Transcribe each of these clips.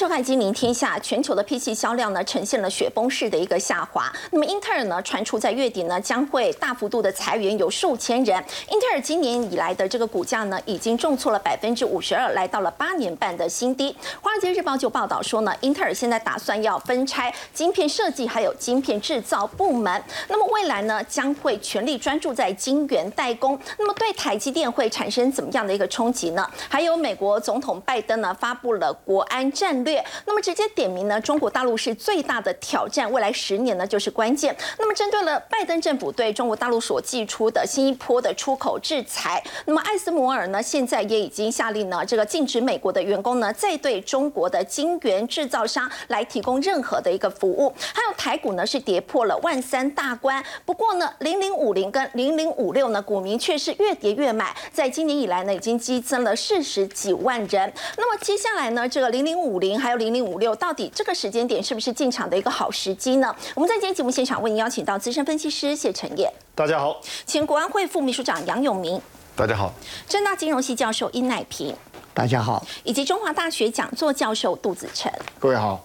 收看《金明天下》，全球的 PC 销量呢呈现了雪崩式的一个下滑。那么英特尔呢传出在月底呢将会大幅度的裁员，有数千人。英特尔今年以来的这个股价呢已经重挫了百分之五十二，来到了八年半的新低。华尔街日报就报道说呢，英特尔现在打算要分拆晶片设计还有晶片制造部门，那么未来呢将会全力专注在晶圆代工。那么对台积电会产生怎么样的一个冲击呢？还有美国总统拜登呢发布了国安战。略，那么直接点名呢，中国大陆是最大的挑战，未来十年呢就是关键。那么针对了拜登政府对中国大陆所寄出的新一波的出口制裁，那么艾斯摩尔呢现在也已经下令呢，这个禁止美国的员工呢再对中国的晶圆制造商来提供任何的一个服务。还有台股呢是跌破了万三大关，不过呢零零五零跟零零五六呢股民却是越跌越买，在今年以来呢已经激增了四十几万人。那么接下来呢这个零零五零。还有零零五六，到底这个时间点是不是进场的一个好时机呢？我们在今天节目现场为您邀请到资深分析师谢晨业，大家好；前国安会副秘书长杨永明，大家好；正大金融系教授殷乃平，大家好；以及中华大学讲座教授杜子成，各位好。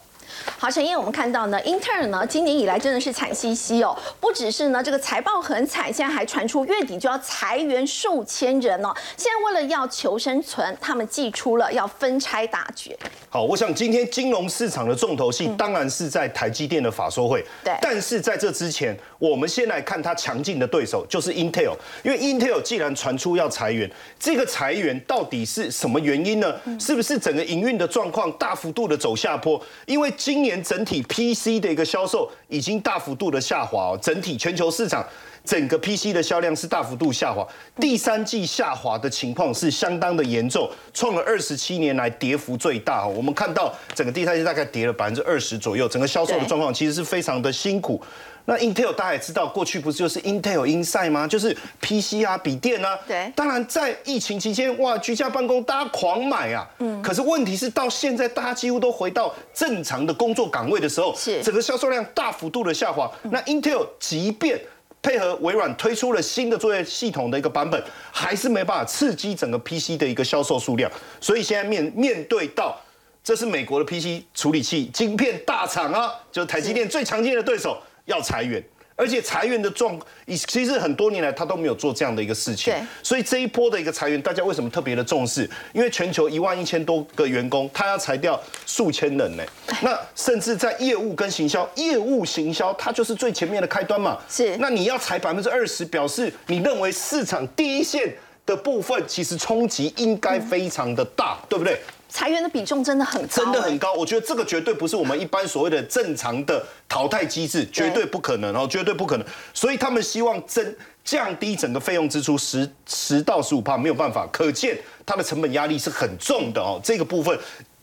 好，陈燕，我们看到呢，英特尔呢，今年以来真的是惨兮兮哦，不只是呢这个财报很惨，现在还传出月底就要裁员数千人哦。现在为了要求生存，他们祭出了要分拆大决。好，我想今天金融市场的重头戏当然是在台积电的法说会。对。但是在这之前，我们先来看它强劲的对手，就是 Intel。因为 Intel 既然传出要裁员，这个裁员到底是什么原因呢？是不是整个营运的状况大幅度的走下坡？因为今年整体 PC 的一个销售已经大幅度的下滑哦，整体全球市场整个 PC 的销量是大幅度下滑，第三季下滑的情况是相当的严重，创了二十七年来跌幅最大。我们看到整个第三季大概跌了百分之二十左右，整个销售的状况其实是非常的辛苦。那 Intel 大家也知道，过去不是就是 Intel Inside 吗？就是 PC 啊、笔电啊。对。当然，在疫情期间，哇，居家办公，大家狂买啊。嗯。可是问题是，到现在大家几乎都回到正常的工作岗位的时候，是整个销售量大幅度的下滑。那 Intel 即便配合微软推出了新的作业系统的一个版本，还是没办法刺激整个 PC 的一个销售数量。所以现在面面对到，这是美国的 PC 处理器晶片大厂啊，就是台积电最常见的对手。要裁员，而且裁员的状，其实很多年来他都没有做这样的一个事情。所以这一波的一个裁员，大家为什么特别的重视？因为全球一万一千多个员工，他要裁掉数千人呢。那甚至在业务跟行销，业务行销它就是最前面的开端嘛。是。那你要裁百分之二十，表示你认为市场第一线的部分其实冲击应该非常的大，对不对？裁员的比重真的很高，真的很高。我觉得这个绝对不是我们一般所谓的正常的淘汰机制，绝对不可能哦，绝对不可能。所以他们希望增降低整个费用支出十十到十五帕，没有办法，可见它的成本压力是很重的哦。这个部分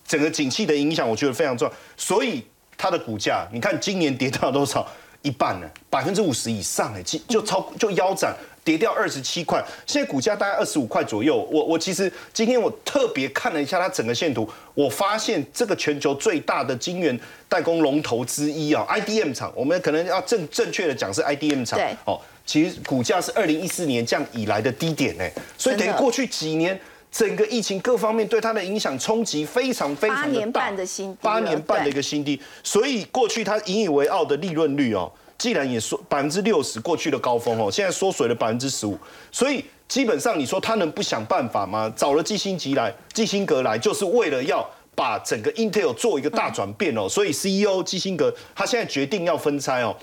整个景气的影响，我觉得非常重要。所以它的股价，你看今年跌到多少？一半呢？百分之五十以上哎，就就超就腰斩。跌掉二十七块，现在股价大概二十五块左右。我我其实今天我特别看了一下它整个线图，我发现这个全球最大的晶圆代工龙头之一啊，IDM 厂，我们可能要正正确的讲是 IDM 厂。对。哦，其实股价是二零一四年这样以来的低点呢，所以等于过去几年整个疫情各方面对它的影响冲击非常非常的大。八年半的新低。八年半的一个新低，所以过去它引以为傲的利润率哦。既然也说百分之六十过去的高峰哦，现在缩水了百分之十五，所以基本上你说他能不想办法吗？找了基辛格来，基辛格来就是为了要把整个 Intel 做一个大转变哦，所以 CEO 基辛格他现在决定要分拆哦，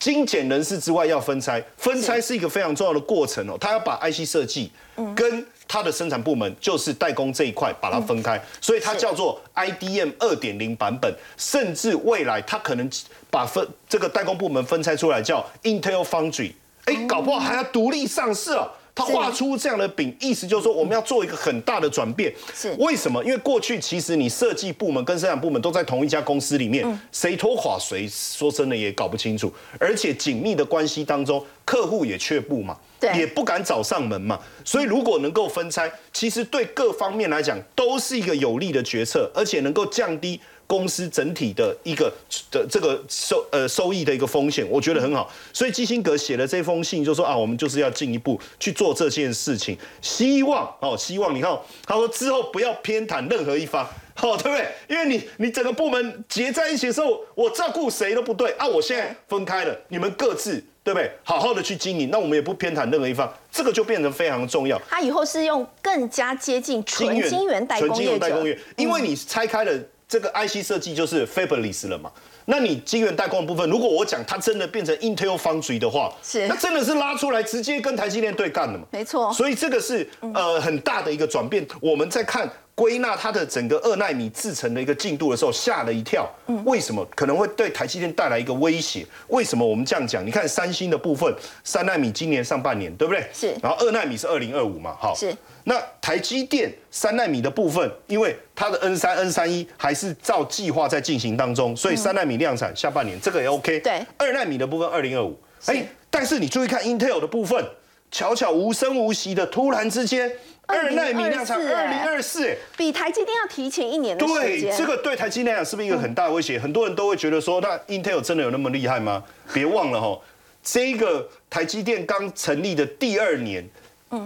精简人事之外要分拆，分拆是。一个非常重要的过程哦，他要把 IC 设计跟它的生产部门就是代工这一块把它分开，所以它叫做 IDM 二点零版本，甚至未来它可能把分这个代工部门分拆出来叫 Intel Foundry，哎，搞不好还要独立上市哦。他画出这样的饼，意思就是说我们要做一个很大的转变。是为什么？因为过去其实你设计部门跟生产部门都在同一家公司里面，谁拖垮谁，说真的也搞不清楚。而且紧密的关系当中，客户也却步嘛。也不敢找上门嘛，所以如果能够分拆，其实对各方面来讲都是一个有利的决策，而且能够降低公司整体的一个的这个收呃收益的一个风险，我觉得很好。所以基辛格写了这封信，就说啊，我们就是要进一步去做这件事情，希望哦，希望你看他说之后不要偏袒任何一方。好，对不对？因为你你整个部门结在一起的时候，我照顾谁都不对啊。我现在分开了，你们各自对不对？好好的去经营，那我们也不偏袒任何一方，这个就变成非常重要。他以后是用更加接近纯晶圆代工业者，因为你拆开了这个 IC 设计就是 Fabless 了嘛。那你晶圆代工的部分，如果我讲它真的变成 Intel Foundry 的话，是那真的是拉出来直接跟台积电对干的嘛？没错。所以这个是呃很大的一个转变。我们在看归纳它的整个二纳米制程的一个进度的时候，吓了一跳。嗯。为什么可能会对台积电带来一个威胁？为什么我们这样讲？你看三星的部分，三纳米今年上半年对不对？是。然后二纳米是二零二五嘛？好。是。那台积电三纳米的部分，因为它的 N 三 N 三一还是照计划在进行当中，所以三纳米量产下半年这个也 OK。对，二纳米的部分二零二五，哎，但是你注意看 Intel 的部分，悄悄无声无息的，突然之间二纳米量产二零二四，比台积电要提前一年的时间。对，这个对台积电来讲是不是一个很大的威胁？很多人都会觉得说，那 Intel 真的有那么厉害吗？别忘了哈，这个台积电刚成立的第二年，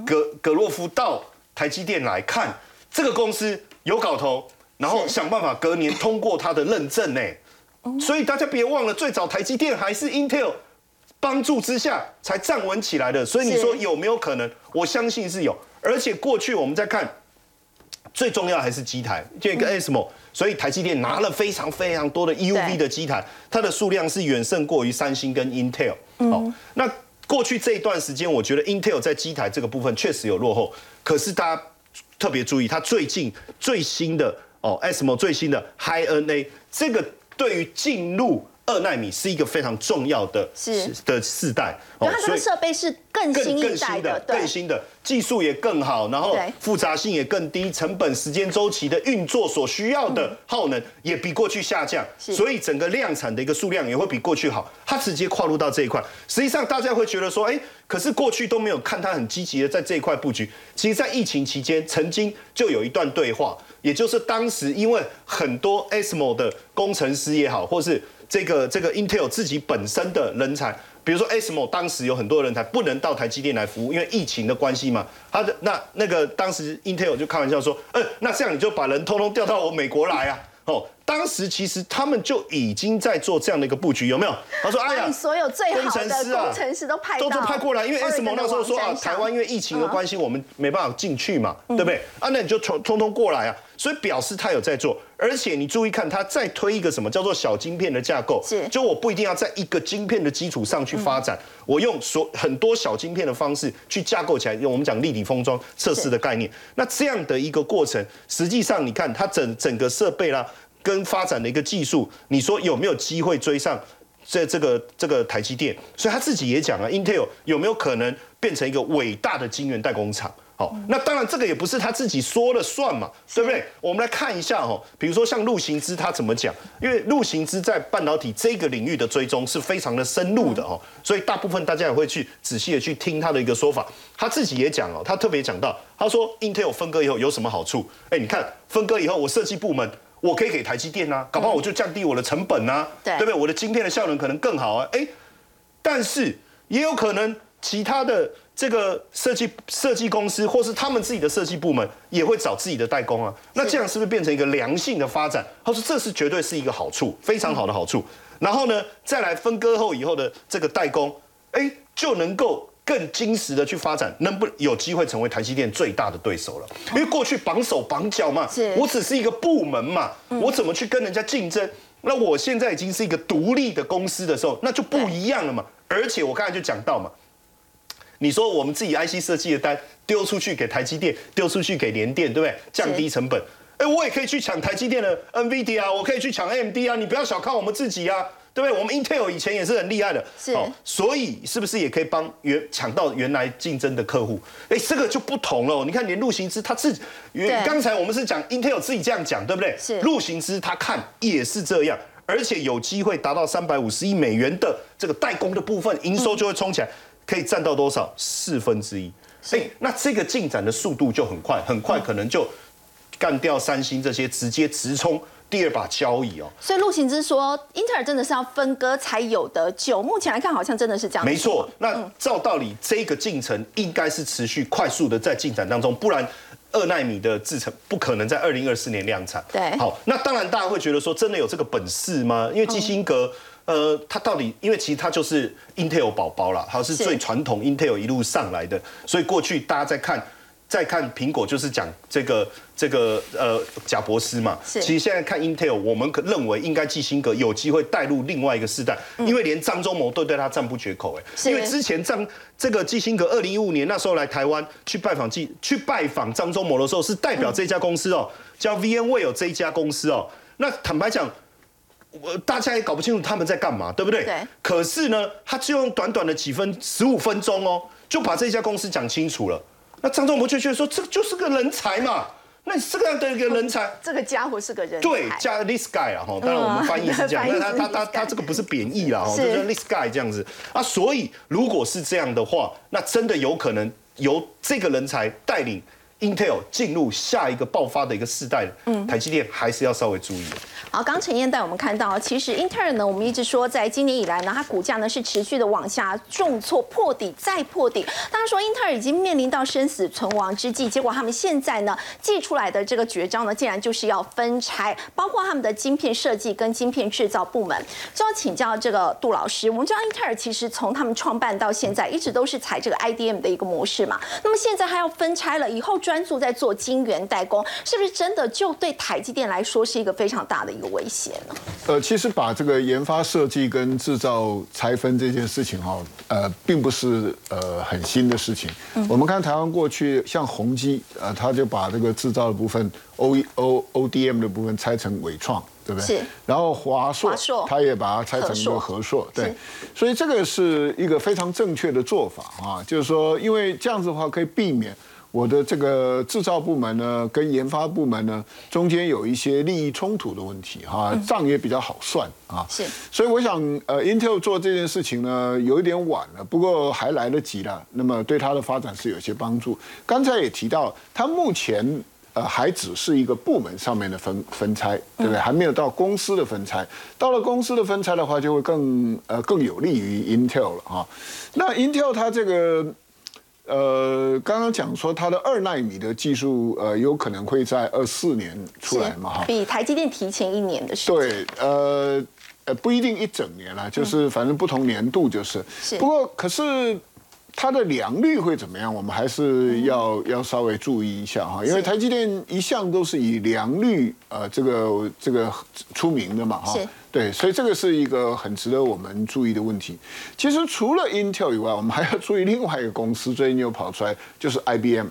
格格洛夫到。台积电来看这个公司有搞头，然后想办法隔年通过他的认证呢。所以大家别忘了，最早台积电还是 Intel 帮助之下才站稳起来的。所以你说有没有可能？我相信是有。而且过去我们在看，最重要还是机台，就一个 ASML。所以台积电拿了非常非常多的 EUV 的机台，它的数量是远胜过于三星跟 Intel。哦，那。过去这一段时间，我觉得 Intel 在机台这个部分确实有落后。可是大家特别注意，它最近最新的哦，ASML 最新的 High NA 这个对于进入。二纳米是一个非常重要的是。的世代，它这个设备是更新一代的，更新的技术也更好，然后复杂性也更低，成本、时间周期的运作所需要的耗能也比过去下降，所以整个量产的一个数量也会比过去好。它直接跨入到这一块，实际上大家会觉得说，哎，可是过去都没有看它很积极的在这一块布局。其实，在疫情期间，曾经就有一段对话，也就是当时因为很多 ASML 的工程师也好，或是这个这个 Intel 自己本身的人才，比如说 ASML 当时有很多人才不能到台积电来服务，因为疫情的关系嘛。他的那那个当时 Intel 就开玩笑说，呃，那这样你就把人通通调到我美国来啊。哦，当时其实他们就已经在做这样的一个布局，有没有？他说：“哎呀，所有最好的工程师都派都都派过来，因为 S 摩那时候说啊，台湾因为疫情的关系，我们没办法进去嘛，对不对？啊，那你就通通通过来啊，所以表示他有在做。而且你注意看，他再推一个什么叫做小晶片的架构，是就我不一定要在一个晶片的基础上去发展，我用所很多小晶片的方式去架构起来，用我们讲立体封装测试的概念。那这样的一个过程，实际上你看它整整个设备啦。跟发展的一个技术，你说有没有机会追上这这个这个台积电？所以他自己也讲了，Intel 有没有可能变成一个伟大的晶圆代工厂？好，那当然这个也不是他自己说了算嘛，对不对？我们来看一下哦，比如说像陆行之他怎么讲？因为陆行之在半导体这个领域的追踪是非常的深入的哦，所以大部分大家也会去仔细的去听他的一个说法。他自己也讲哦，他特别讲到，他说 Intel 分割以后有什么好处？哎，你看分割以后，我设计部门。我可以给台积电啊，搞不好我就降低我的成本啊，对不对？我的晶片的效能可能更好啊，哎，但是也有可能其他的这个设计设计公司或是他们自己的设计部门也会找自己的代工啊，那这样是不是变成一个良性的发展？他说这是绝对是一个好处，非常好的好处。然后呢，再来分割后以后的这个代工，哎，就能够。更精实的去发展，能不有机会成为台积电最大的对手了？因为过去绑手绑脚嘛，我只是一个部门嘛，我怎么去跟人家竞争？那我现在已经是一个独立的公司的时候，那就不一样了嘛。而且我刚才就讲到嘛，你说我们自己 IC 设计的单丢出去给台积电，丢出去给联电，对不对？降低成本，哎，我也可以去抢台积电的 NVD 啊，我可以去抢 AMD 啊，你不要小看我们自己啊。对不对？我们 Intel 以前也是很厉害的，是，所以是不是也可以帮原抢到原来竞争的客户？哎，这个就不同了。你看，连陆行之他自己，刚才我们是讲 Intel 自己这样讲，对不对？是，陆行之他看也是这样，而且有机会达到三百五十亿美元的这个代工的部分，营收就会冲起来，可以占到多少？四分之一。哎，那这个进展的速度就很快，很快可能就干掉三星这些，直接直冲。第二把交椅哦，所以陆行之说，英特尔真的是要分割才有的救。目前来看，好像真的是这样。没错，那照道理，这个进程应该是持续快速的在进展当中，不然二纳米的制程不可能在二零二四年量产。对，好，那当然大家会觉得说，真的有这个本事吗？因为基辛格，呃，他到底，因为其实他就是 Intel 宝宝啦，他是最传统 Intel 一路上来的，所以过去大家在看。再看苹果，就是讲这个这个呃贾博斯嘛。其实现在看 Intel，我们可认为应该基辛格有机会带入另外一个世代，因为连张忠谋都对他赞不绝口哎。因为之前张这个基辛格二零一五年那时候来台湾去拜访基去拜访张忠谋的时候，是代表这家公司哦，叫 VNW 这一家公司哦。那坦白讲，我大家也搞不清楚他们在干嘛，对不对？对。可是呢，他就用短短的几分十五分钟哦，就把这家公司讲清楚了。那张忠谋就觉得说，这就是个人才嘛。那你这样的一个人才，这个家伙是个人才。对，加 this guy 啊，哈，当然我们翻译是这样，那他他他他这个不是贬义啦，哈，就是 this guy 这样子啊。所以如果是这样的话，那真的有可能由这个人才带领 Intel 进入下一个爆发的一个世代。嗯，台积电还是要稍微注意。好，刚陈燕带我们看到，其实英特尔呢，我们一直说，在今年以来呢，它股价呢是持续的往下重挫破底再破底。当然说英特尔已经面临到生死存亡之际，结果他们现在呢寄出来的这个绝招呢，竟然就是要分拆，包括他们的晶片设计跟晶片制造部门。就要请教这个杜老师，我们知道英特尔其实从他们创办到现在，一直都是采这个 IDM 的一个模式嘛。那么现在还要分拆了，以后专注在做晶圆代工，是不是真的就对台积电来说是一个非常大的一？危险呢？呃，其实把这个研发设计跟制造拆分这件事情哈，呃，并不是呃很新的事情。我们看台湾过去像宏基，呃，他就把这个制造的部分 O O O D M 的部分拆成伟创，对不对？是。然后华硕，他也把它拆成一个和硕，对。所以这个是一个非常正确的做法啊，就是说，因为这样子的话可以避免。我的这个制造部门呢，跟研发部门呢，中间有一些利益冲突的问题哈，账也比较好算啊。是，所以我想，呃，Intel 做这件事情呢，有一点晚了，不过还来得及了。那么对它的发展是有些帮助。刚才也提到，它目前呃还只是一个部门上面的分分拆，对不对？还没有到公司的分拆。到了公司的分拆的话，就会更呃更有利于 Intel 了啊。那 Intel 它这个。呃，刚刚讲说它的二纳米的技术，呃，有可能会在二四年出来嘛？哈，比台积电提前一年的时间。对，呃，呃，不一定一整年啦，就是反正不同年度就是。是。不过，可是它的良率会怎么样？我们还是要要稍微注意一下哈，因为台积电一向都是以良率呃这个这个出名的嘛哈。对，所以这个是一个很值得我们注意的问题。其实除了 Intel 以外，我们还要注意另外一个公司，最近又跑出来，就是 IBM。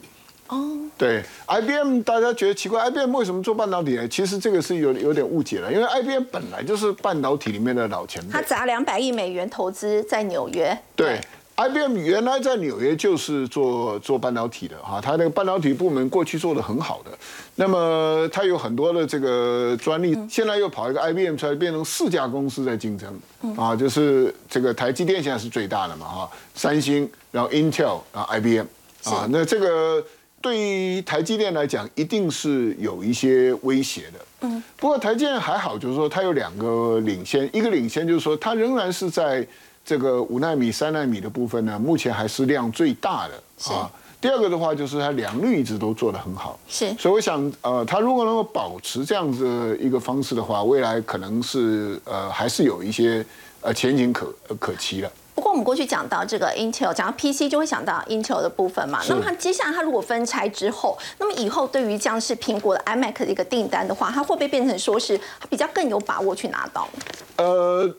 哦，对，IBM 大家觉得奇怪，IBM 为什么做半导体呢？其实这个是有有点误解了，因为 IBM 本来就是半导体里面的老前辈。他砸两百亿美元投资在纽约。对。IBM 原来在纽约就是做做半导体的哈，它那个半导体部门过去做的很好的，那么它有很多的这个专利，现在又跑一个 IBM 出来，变成四家公司在竞争，啊，就是这个台积电现在是最大的嘛哈，三星，然后 Intel，然后 IBM，啊，那这个对于台积电来讲，一定是有一些威胁的。嗯，不过台积电还好，就是说它有两个领先，一个领先就是说它仍然是在。这个五纳米、三纳米的部分呢，目前还是量最大的啊。第二个的话，就是它良率一直都做得很好。是。所以我想，呃，它如果能够保持这样子一个方式的话，未来可能是呃还是有一些呃前景可可期的。不过我们过去讲到这个 Intel，讲到 PC 就会想到 Intel 的部分嘛。那么它接下来它如果分拆之后，那么以后对于像是苹果的 iMac 的一个订单的话，它会不会变成说是比较更有把握去拿到？呃。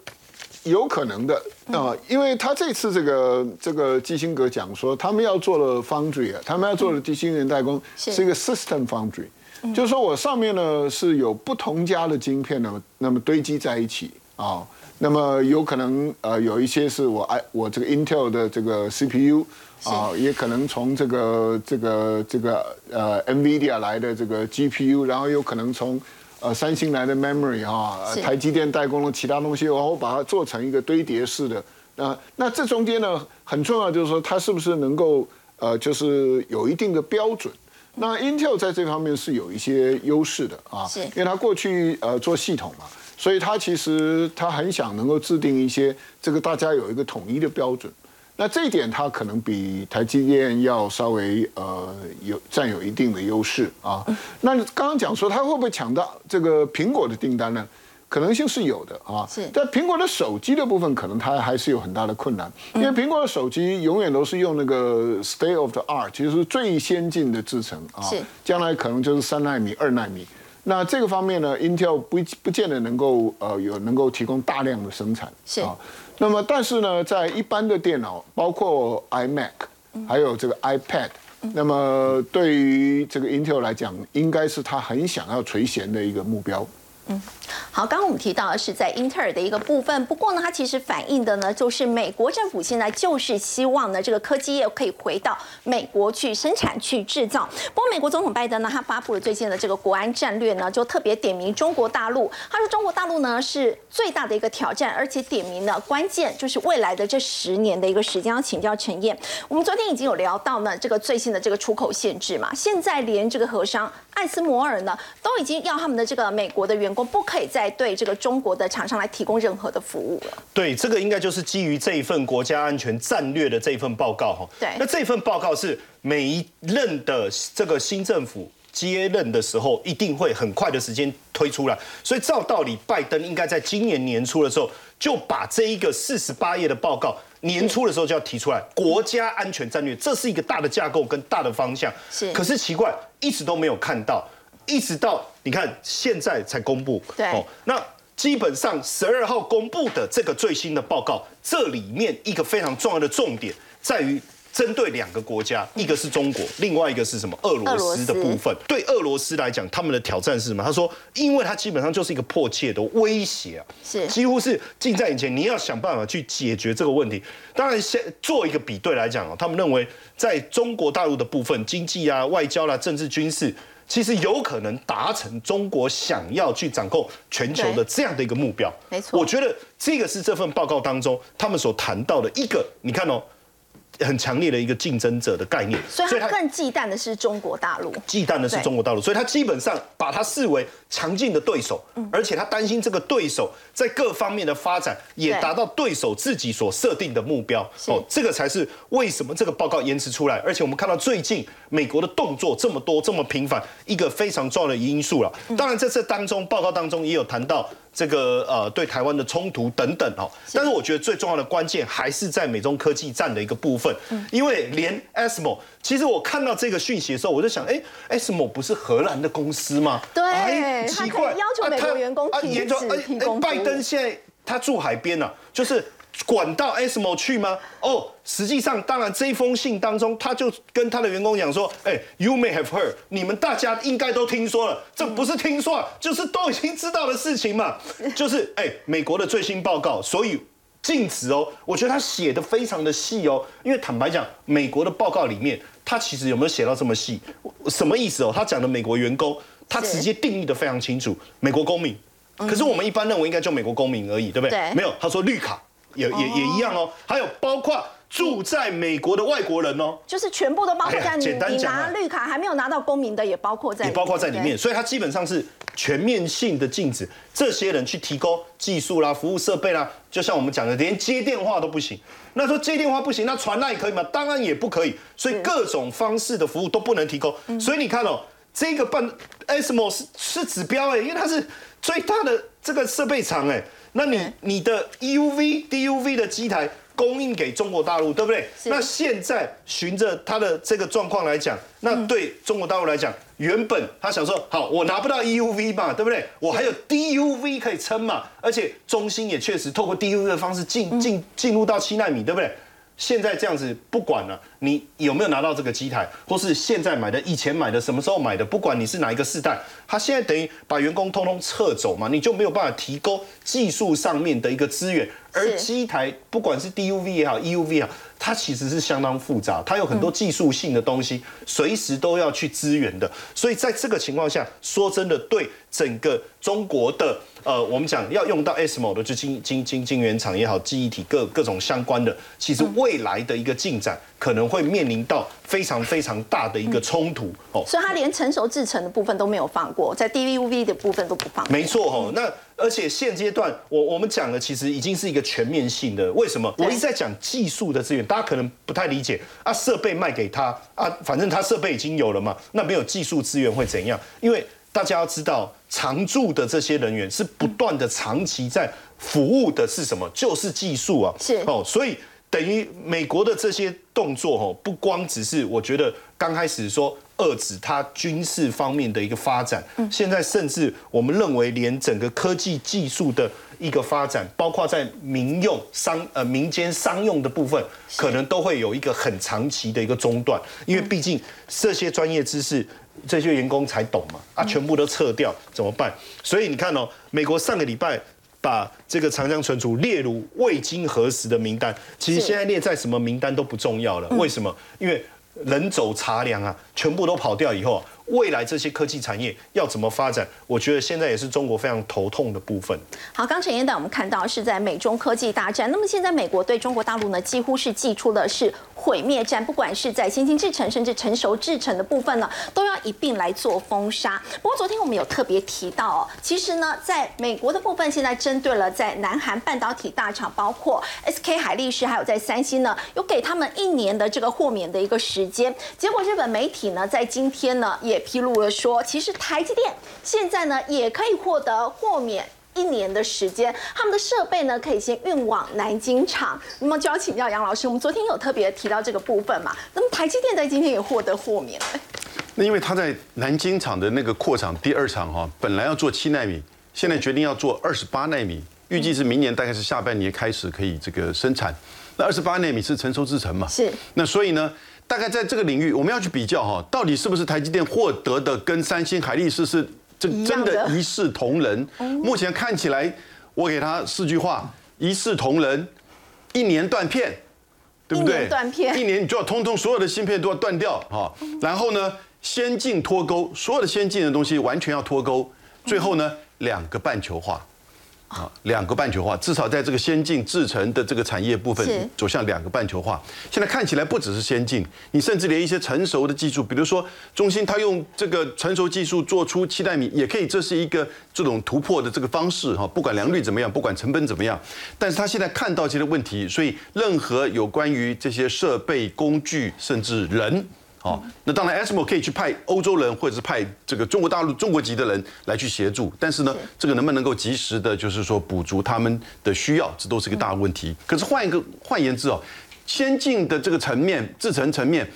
有可能的。啊，因为他这次这个这个基辛格讲说，他们要做的 foundry 啊，他们要做的晶圆代工是。一个 system foundry，就是说我上面呢是有不同家的晶片呢，那么堆积在一起啊，那么有可能呃有一些是我爱我这个 Intel 的这个 CPU 啊，也可能从这个这个这个呃 NVIDIA 来的这个 GPU，然后有可能从呃，三星来的 memory 哈，台积电代工的其他东西，然后把它做成一个堆叠式的。那那这中间呢，很重要就是说，它是不是能够呃，就是有一定的标准。那 Intel 在这方面是有一些优势的啊，因为它过去呃做系统嘛，所以它其实它很想能够制定一些这个大家有一个统一的标准。那这一点它可能比台积电要稍微呃有占有一定的优势啊。那刚刚讲说它会不会抢到这个苹果的订单呢？可能性是有的啊。是在苹果的手机的部分，可能它还是有很大的困难，因为苹果的手机永远都是用那个 state of the art，就是最先进的制程啊。是将来可能就是三纳米、二纳米。那这个方面呢，Intel 不不见得能够呃有能够提供大量的生产是啊。那么但是呢，在一般的电脑，包括 iMac，还有这个 iPad，那么对于这个 Intel 来讲，应该是他很想要垂涎的一个目标。嗯好，刚刚我们提到的是在英特尔的一个部分，不过呢，它其实反映的呢，就是美国政府现在就是希望呢，这个科技业可以回到美国去生产、去制造。不过，美国总统拜登呢，他发布了最近的这个国安战略呢，就特别点名中国大陆。他说，中国大陆呢是最大的一个挑战，而且点名了关键就是未来的这十年的一个时间。要请教陈燕，我们昨天已经有聊到呢，这个最新的这个出口限制嘛，现在连这个核商艾斯摩尔呢，都已经要他们的这个美国的员工不可以再对这个中国的厂商来提供任何的服务了。对，这个应该就是基于这一份国家安全战略的这一份报告哈。对那这份报告是每一任的这个新政府接任的时候，一定会很快的时间推出来。所以照道理，拜登应该在今年年初的时候就把这一个四十八页的报告。年初的时候就要提出来国家安全战略，这是一个大的架构跟大的方向。是可是奇怪，一直都没有看到，一直到你看现在才公布。对那基本上十二号公布的这个最新的报告，这里面一个非常重要的重点在于针对两个国家，一个是中国，另外一个是什么？俄罗斯的部分。对俄罗斯来讲，他们的挑战是什么？他说，因为它基本上就是一个迫切的威胁啊，是几乎是近在眼前，你要想办法去解决这个问题。当然，先做一个比对来讲哦，他们认为在中国大陆的部分，经济啊、外交啦、政治、军事。其实有可能达成中国想要去掌控全球的这样的一个目标。没错我觉得这个是这份报告当中他们所谈到的一个，你看哦，很强烈的一个竞争者的概念。所以他更忌惮的是中国大陆。忌惮的是中国大陆，所以他基本上把它视为强劲的对手，而且他担心这个对手在各方面的发展也对达到对手自己所设定的目标。是哦，这个才是为什么这个报告延迟出来，而且我们看到最近美国的动作这么多、这么频繁，一个非常重要的因素了。当然，在这当中报告当中也有谈到。这个呃，对台湾的冲突等等哦，但是我觉得最重要的关键还是在美中科技战的一个部分，因为连 ASML，其实我看到这个讯息的时候，我就想，哎，ASML 不是荷兰的公司吗？对奇怪，要求美国员工提供拜登现在他住海边呐、就是管到 ASML 去吗？哦，实际上，当然这一封信当中，他就跟他的员工讲说，哎，You may have heard，你们大家应该都听说了，这不是听说啊，就是都已经知道的事情嘛，就是哎，美国的最新报告，所以。禁止哦，我觉得他写的非常的细哦，因为坦白讲，美国的报告里面，他其实有没有写到这么细？什么意思哦？他讲的美国员工，他直接定义的非常清楚，美国公民。可是我们一般认为应该就美国公民而已，对不对？对没有，他说绿卡也也也一样哦，还有包括住在美国的外国人哦，就是全部都包括在你，你简单讲啊拿绿卡还没有拿到公民的也包括在，也包括在里面，。所以它基本上是全面性的禁止这些人去提供技术啦、服务设备啦，就像我们讲的，连接电话都不行。那说接电话不行，那传赖可以吗？当然也不可以。所以各种方式的服务都不能提供。所以你看哦，这个办 ASML 是是指标哎，因为它是最大的这个设备厂哎，那你你的 EUV、DUV 的机台。供应给中国大陆，对不对？那现在循着它的这个状况来讲，那对中国大陆来讲，原本他想说，好，我拿不到 EUV 嘛，对不对？我还有 DUV 可以撑嘛，而且中芯也确实透过 DUV 的方式进进进入到七纳米，对不对？现在这样子不管了，你有没有拿到这个机台，或是现在买的、以前买的、什么时候买的，不管你是哪一个世代，他现在等于把员工通通撤走嘛，你就没有办法提供技术上面的一个资源，而是。机台不管是 DUV 也好，EUV 也好，它其实是相当复杂，它有很多技术性的东西，随时都要去支援的。所以在这个情况下，说真的，对整个中国的呃，我们讲要用到 ASML 的，就晶晶晶晶圆厂也好，记忆体各各种相关的，其实未来的一个进展可能会面临到非常非常大的一个冲突哦。所以它连成熟制成的部分都没有放过，在 DUV 的部分都不放过。没错哦，那而且现阶段我我们讲的其实已经是一个全面性的。为什么？我一直在讲技术的资源，大家可能不太理解啊。设备卖给他啊，反正他设备已经有了嘛，那没有技术资源会怎样？因为大家要知道，常驻的这些人员是不断的长期在服务的是什么？就是技术啊。是哦，所以等于美国的这些动作哦，不光只是我觉得刚开始说。遏制它军事方面的一个发展，现在甚至我们认为连整个科技技术的一个发展，包括在民用商呃民间商用的部分，可能都会有一个很长期的一个中断，因为毕竟这些专业知识这些员工才懂嘛，啊，全部都撤掉怎么办？所以你看哦，美国上个礼拜把这个长江存储列入未经核实的名单，其实现在列在什么名单都不重要了，为什么？因为人走茶凉啊，全部都跑掉以后。未来这些科技产业要怎么发展？我觉得现在也是中国非常头痛的部分。好，刚陈燕带我们看到是在美中科技大战，那么现在美国对中国大陆呢，几乎是寄出的是毁灭战，不管是在先进制程甚至成熟制程的部分呢，都要一并来做封杀。不过昨天我们有特别提到哦，其实呢，在美国的部分，现在针对了在南韩半导体大厂，包括 SK 海力士，还有在三星呢，有给他们一年的这个豁免的一个时间。结果日本媒体呢，在今天呢也。也披露了说，其实台积电现在呢也可以获得豁免一年的时间，他们的设备呢可以先运往南京厂。那么就要请教杨老师，我们昨天有特别提到这个部分嘛？那么台积电在今天也获得豁免了。那因为他在南京厂的那个扩厂第二厂哈，本来要做七纳米，现在决定要做二十八纳米，预计是明年大概是下半年开始可以这个生产。那二十八纳米是成熟制程嘛？是。那所以呢？大概在这个领域，我们要去比较哈，到底是不是台积电获得的跟三星、海力士是这真的一视同仁？目前看起来，我给他四句话：一视同仁，一年断片，对不对？断片，一年你就要通通所有的芯片都要断掉哈。然后呢，先进脱钩，所有的先进的东西完全要脱钩。最后呢，两个半球化。啊，两个半球化，至少在这个先进制程的这个产业部分走向两个半球化。现在看起来不只是先进，你甚至连一些成熟的技术，比如说中芯，它用这个成熟技术做出七纳米也可以，这是一个这种突破的这个方式哈。不管良率怎么样，不管成本怎么样，但是他现在看到这些问题，所以任何有关于这些设备、工具，甚至人。哦，那当然，ASML 可以去派欧洲人，或者是派这个中国大陆中国籍的人来去协助，但是呢，这个能不能够及时的，就是说补足他们的需要，这都是个大问题。可是换一个换言之哦，先进的这个层面，制程层面，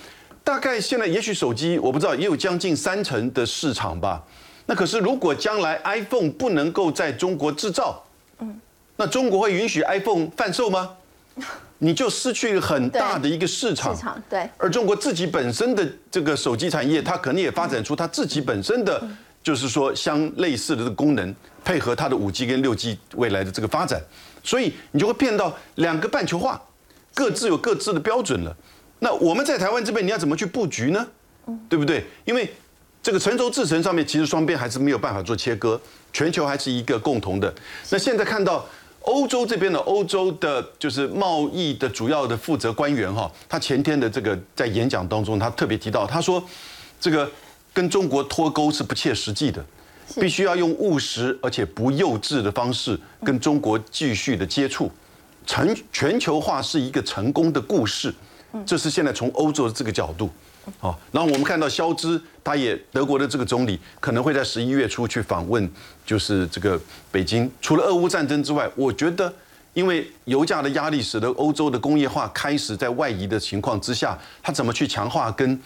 大概现在也许手机我不知道，也有将近三成的市场吧。那可是如果将来 iPhone 不能够在中国制造，嗯，那中国会允许 iPhone 贩售吗？你就失去很大的一个市场，市场对。而中国自己本身的这个手机产业，它可能也发展出它自己本身的，就是说相类似的功能，配合它的五 G 跟六 G 未来的这个发展，所以你就会变到两个半球化，各自有各自的标准了。那我们在台湾这边，你要怎么去布局呢？对不对？因为这个成熟制程上面，其实双边还是没有办法做切割，全球还是一个共同的。那现在看到。欧洲这边的欧洲的，就是贸易的主要的负责官员哈，他前天的这个在演讲当中，他特别提到，他说，这个跟中国脱钩是不切实际的，必须要用务实而且不幼稚的方式跟中国继续的接触，成全球化是一个成功的故事，这是现在从欧洲的这个角度。好，然后我们看到肖兹，他也德国的这个总理可能会在十一月初去访问，就是这个北京。除了俄乌战争之外，我觉得因为油价的压力，使得欧洲的工业化开始在外移的情况之下，他怎么去强化跟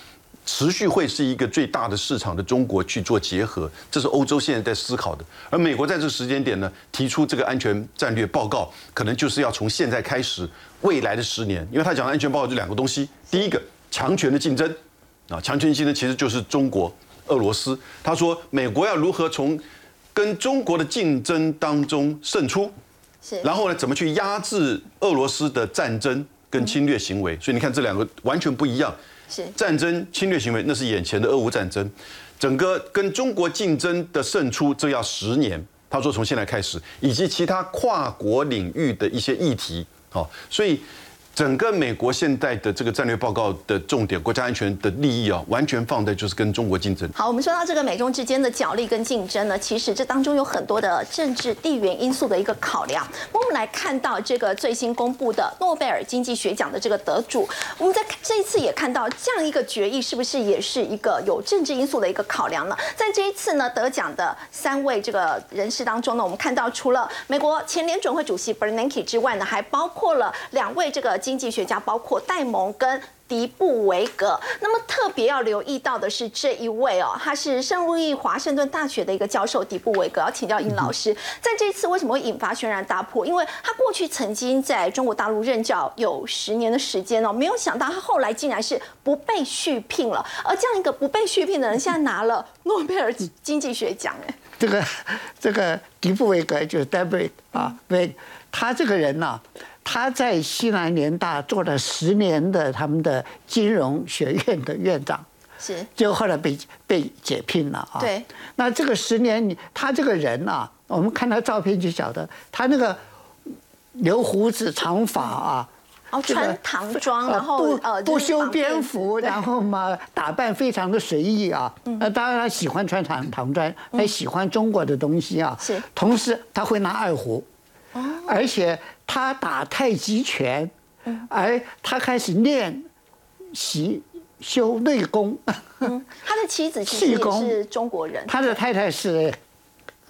持续会是一个最大的市场的中国去做结合，这是欧洲现在在思考的。而美国在这个时间点呢，提出这个安全战略报告，可能就是要从现在开始，未来的十年，因为他讲的安全报告就两个东西，第一个强权的竞争。啊，强权竞争其实就是中国、俄罗斯。他说，美国要如何从跟中国的竞争当中胜出，是，然后呢，怎么去压制俄罗斯的战争跟侵略行为？所以你看，这两个完全不一样。是战争侵略行为，那是眼前的俄乌战争。整个跟中国竞争的胜出，这要十年。他说，从现在开始，以及其他跨国领域的一些议题。好，所以。整个美国现在的这个战略报告的重点，国家安全的利益啊，完全放在就是跟中国竞争。好，我们说到这个美中之间的角力跟竞争呢，其实这当中有很多的政治地缘因素的一个考量。我们来看到这个最新公布的诺贝尔经济学奖的这个得主，我们在这一次也看到这样一个决议，是不是也是一个有政治因素的一个考量呢？在这一次呢得奖的三位这个人士当中呢，我们看到除了美国前联准会主席 Bernanke 之外呢，还包括了两位这个。经济学家包括戴蒙跟迪布维格。那么特别要留意到的是这一位哦，他是圣路易华盛顿大学的一个教授迪布维格。要请教殷老师，在这次为什么会引发轩然大波？因为他过去曾经在中国大陆任教有十年的时间哦，没有想到他后来竟然是不被续聘了。而这样一个不被续聘的人，现在拿了诺贝尔经济学奖哎。这个这个迪布维格就是戴维啊，为他这个人呢。他在西南联大做了十年的他们的金融学院的院长，是，就后来被被解聘了啊。对。那这个十年，你他这个人啊，我们看他照片就晓得，他那个留胡子、长发啊，哦，穿唐装，然后呃不修边幅，然后嘛打扮非常的随意啊。那，当然他喜欢穿唐唐装，他喜欢中国的东西啊。是。同时他会拿二胡，而且。他打太极拳，而他开始练习修内功。他的妻子其实也是中国人，他的太太是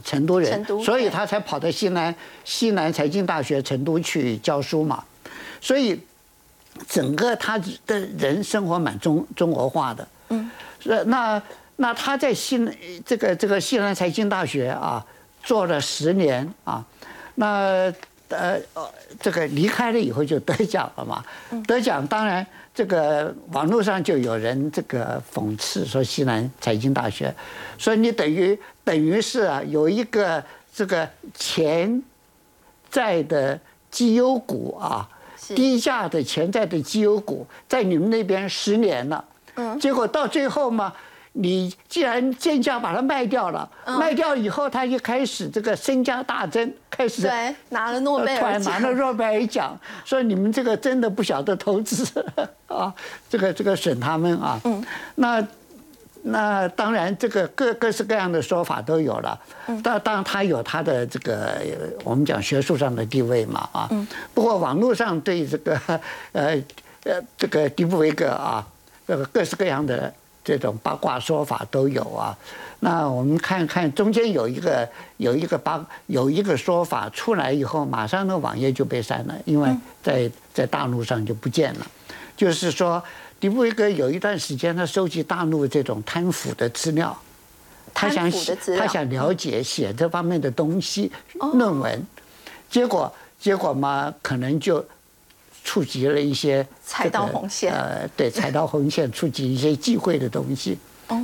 成都人，所以他才跑到西南西南财经大学成都去教书嘛。所以整个他的人生活蛮中中国化的。嗯，那那他在西南这个这个西南财经大学啊做了十年啊，那。呃呃，这个离开了以后就得奖了嘛？得奖当然，这个网络上就有人这个讽刺说西南财经大学，说你等于等于是啊有一个这个潜在的绩优股啊，低价的潜在的绩优股在你们那边十年了，嗯，结果到最后嘛。你既然贱价把它卖掉了，卖掉以后，他就开始这个身价大增，开始对拿了诺贝尔拿了诺贝尔奖，说你们这个真的不晓得投资 啊，这个这个审他们啊。嗯，那那当然，这个各各式各样的说法都有了。但，当当然他有他的这个我们讲学术上的地位嘛啊。嗯。不过网络上对这个 呃呃这个迪布维格啊，这个各式各样的。这种八卦说法都有啊，那我们看看中间有一个有一个八有一个说法出来以后，马上那网页就被删了，因为在在大陆上就不见了。就是说，迪布维格有一段时间他收集大陆这种贪腐的资料，他想他想了解写这方面的东西论文，结果结果嘛，可能就。触及了一些踩到红线，呃，对，踩到红线，触及一些忌讳的东西。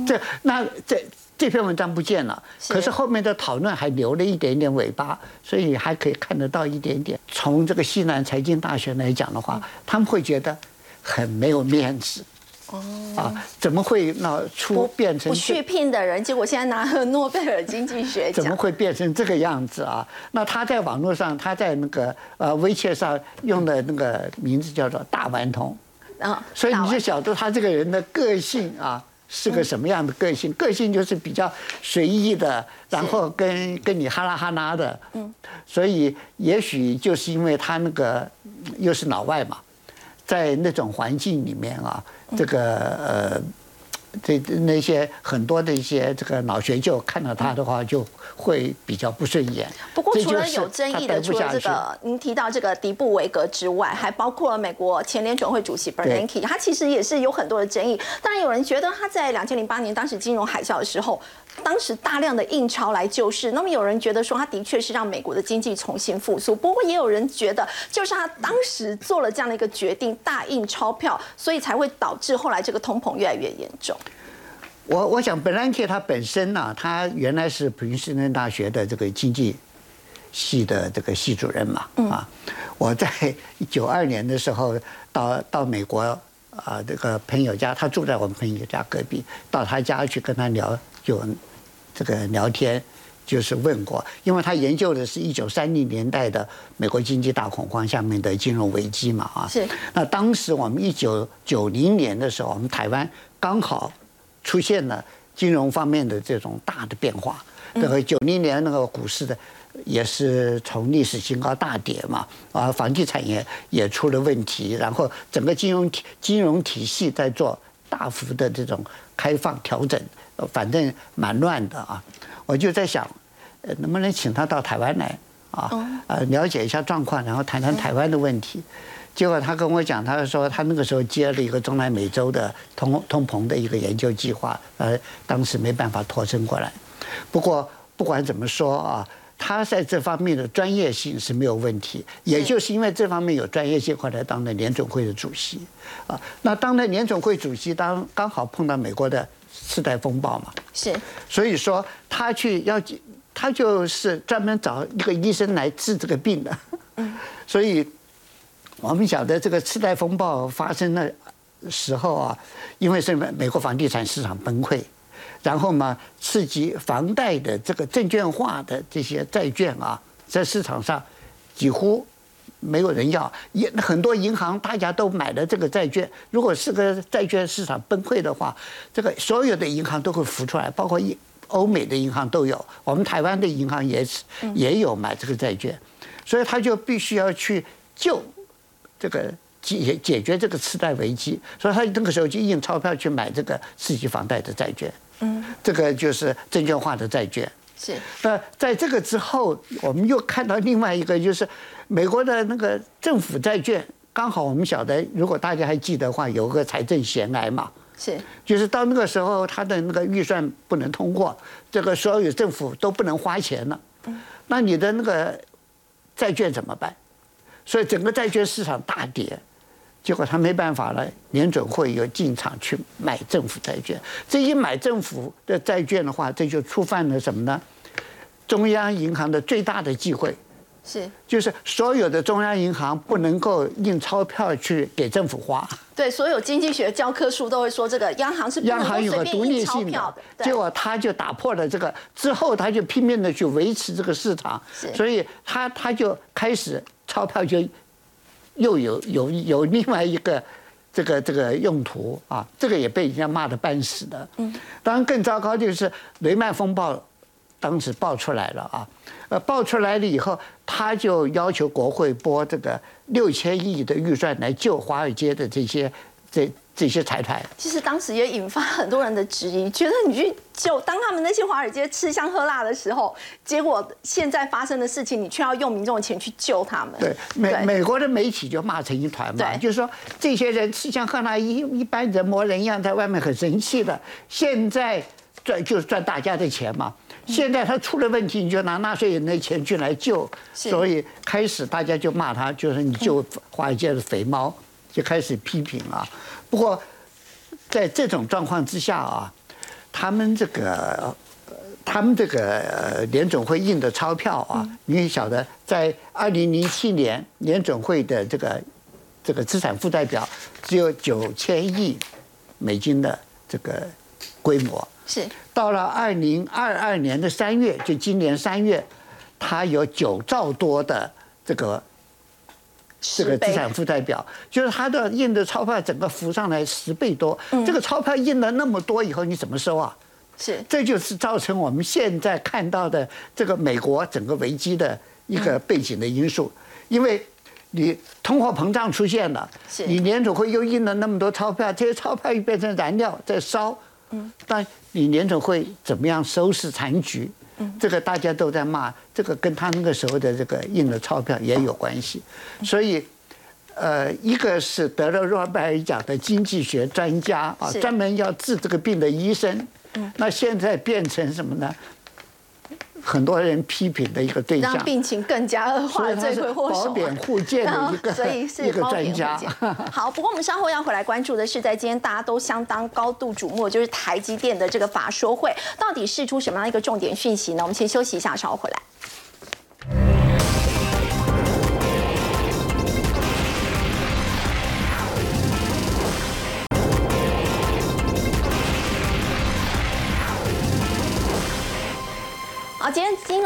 这那这这篇文章不见了，可是后面的讨论还留了一点点尾巴，所以还可以看得到一点点。从这个西南财经大学来讲的话，他们会觉得很没有面子。哦啊，怎么会那出变成不续聘的人？结果现在拿了诺贝尔经济学奖，怎么会变成这个样子啊？那他在网络上，他在那个呃微信上用的那个名字叫做大顽童，啊，所以你就晓得他这个人的个性啊是个什么样的个性？个性就是比较随意的，然后跟跟你哈拉哈拉的，嗯，所以也许就是因为他那个又是老外嘛，在那种环境里面啊。这个呃，这那些很多的一些这个老学就看到他的话，就会比较不顺眼。不过除了有争议的，除了这个您提到这个迪布维格之外，还包括了美国前联准会主席 Bernanke，他其实也是有很多的争议。当然有人觉得他在两千零八年当时金融海啸的时候。当时大量的印钞来救市，那么有人觉得说他的确是让美国的经济重新复苏，不过也有人觉得就是他当时做了这样的一个决定，大印钞票，所以才会导致后来这个通膨越来越严重。我我想本兰克他本身呢，他原来是普林斯顿大学的这个经济系的这个系主任嘛，啊，我在九二年的时候到到美国啊，这个朋友家，他住在我们朋友家隔壁，到他家去跟他聊就。这个聊天就是问过，因为他研究的是一九三零年代的美国经济大恐慌下面的金融危机嘛啊。是。那当时我们一九九零年的时候，我们台湾刚好出现了金融方面的这种大的变化。那个九零年那个股市的也是从历史新高大跌嘛啊，房地产业也出了问题，然后整个金融体金融体系在做大幅的这种开放调整，反正蛮乱的啊。我就在想，呃，能不能请他到台湾来啊？呃，了解一下状况，然后谈谈台湾的问题。结果他跟我讲，他说他那个时候接了一个中南美洲的通通膨的一个研究计划，呃，当时没办法脱身过来。不过不管怎么说啊，他在这方面的专业性是没有问题。也就是因为这方面有专业性，后来当了联总会的主席啊。那当了联总会主席，当刚好碰到美国的。次贷风暴嘛，是，所以说他去要，他就是专门找一个医生来治这个病的。嗯，所以我们晓得这个次贷风暴发生的时候啊，因为是美美国房地产市场崩溃，然后嘛，刺激房贷的这个证券化的这些债券啊，在市场上几乎。没有人要，也很多银行大家都买了这个债券。如果是个债券市场崩溃的话，这个所有的银行都会浮出来，包括欧美的银行都有，我们台湾的银行也是也有买这个债券，所以他就必须要去救这个解解决这个次贷危机，所以他那个时候就印钞票去买这个刺激房贷的债券。嗯，这个就是证券化的债券。是。那在这个之后，我们又看到另外一个就是。美国的那个政府债券，刚好我们晓得，如果大家还记得的话，有个财政悬崖嘛，是，就是到那个时候，他的那个预算不能通过，这个所有政府都不能花钱了，那你的那个债券怎么办？所以整个债券市场大跌，结果他没办法了，年准会又进场去买政府债券，这一买政府的债券的话，这就触犯了什么呢？中央银行的最大的忌讳。是，就是所有的中央银行不能够印钞票去给政府花。对，所有经济学教科书都会说，这个央行是央行有个独立性的。结果他就打破了这个，之后他就拼命的去维持这个市场，所以他他就开始钞票就又有有有另外一个这个这个用途啊，这个也被人家骂的半死的。嗯，当然更糟糕就是雷曼风暴。当时爆出来了啊，呃，爆出来了以后，他就要求国会拨这个六千亿的预算来救华尔街的这些这这些财团。其实当时也引发很多人的质疑，觉得你去救，当他们那些华尔街吃香喝辣的时候，结果现在发生的事情，你却要用民众的钱去救他们。对，美美国的媒体就骂成一团嘛，就是说这些人吃香喝辣，一一般人模人样，在外面很神气的，现在赚就是赚大家的钱嘛。现在他出了问题，你就拿纳税人的钱去来救，所以开始大家就骂他，就是你救华尔街的肥猫，就开始批评啊。不过在这种状况之下啊，他们这个他们这个联总会印的钞票啊，你也晓得，在二零零七年联总会的这个这个资产负债表只有九千亿美金的这个规模。是。到了二零二二年的三月，就今年三月，它有九兆多的这个这个资产负债表，就是它的印的钞票整个浮上来十倍多。这个钞票印了那么多以后，你怎么收啊？是，这就是造成我们现在看到的这个美国整个危机的一个背景的因素，因为你通货膨胀出现了，你联储会又印了那么多钞票，这些钞票又变成燃料在烧。嗯，但你联总会怎么样收拾残局？嗯，这个大家都在骂，这个跟他那个时候的这个印的钞票也有关系。所以，呃，一个是得了诺贝尔奖的经济学专家啊，专门要治这个病的医生。嗯，那现在变成什么呢？很多人批评的一个对象，让病情更加恶化，罪魁祸首。保典护健的一个，所以 是一个专家。好，不过我们稍后要回来关注的是，在今天大家都相当高度瞩目，就是台积电的这个法说会，到底释出什么样一个重点讯息呢？我们先休息一下，稍后回来。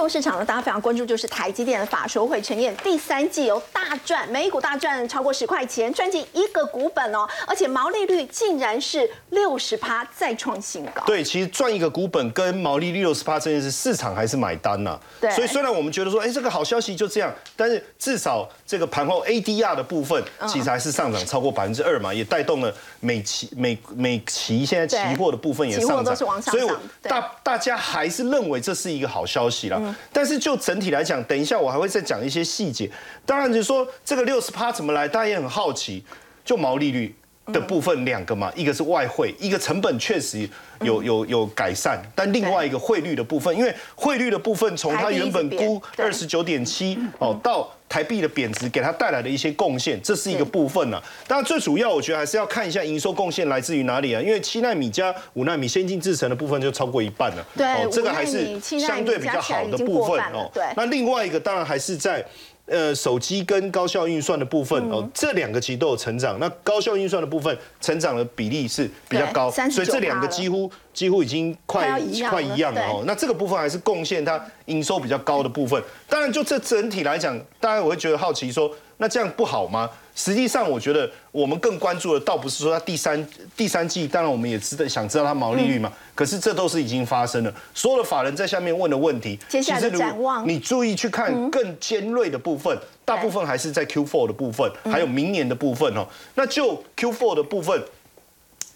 市场呢，大家非常关注就是台积电的法说会呈现第三季由大赚，每股大赚超过十块钱，赚进一个股本哦，而且毛利率竟然是六十趴，再创新高。对，其实赚一个股本跟毛利率六十趴这件事，市场还是买单呐。对，所以虽然我们觉得说，哎，这个好消息就这样，但是至少这个盘后 ADR 的部分，其实还是上涨超过百分之二嘛，也带动了美期美美期现在期货的部分也上涨，所以大大家还是认为这是一个好消息了。但是就整体来讲，等一下我还会再讲一些细节。当然，就说这个六十趴怎么来，大家也很好奇。就毛利率的部分两个嘛，一个是外汇，一个成本确实有有有改善，但另外一个汇率的部分，因为汇率的部分从它原本估二十九点七哦到台币的贬值，给它带来的一些贡献，这是一个部分呢。当然最主要，我觉得还是要看一下营收贡献来自于哪里啊，因为七纳米加五纳米先进制程的部分就超过一半了，对，这个还是相对比较好的部分哦。对，那另外一个当然还是在。呃，手机跟高效运算的部分哦，这两个其实都有成长。那高效运算的部分成长的比例是比较高，所以这两个几乎几乎已经快快一样了哦。那这个部分还是贡献它营收比较高的部分。当然，就这整体来讲，大家我会觉得好奇说。那这样不好吗？实际上，我觉得我们更关注的倒不是说它第三第三季，当然我们也知道想知道它毛利率嘛。可是这都是已经发生了，所有的法人在下面问的问题，接下来展望，你注意去看更尖锐的部分，大部分还是在 Q4 的部分，还有明年的部分哦。那就 Q4 的部分，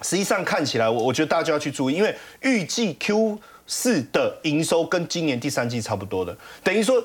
实际上看起来，我我觉得大家就要去注意，因为预计 Q 四的营收跟今年第三季差不多的，等于说。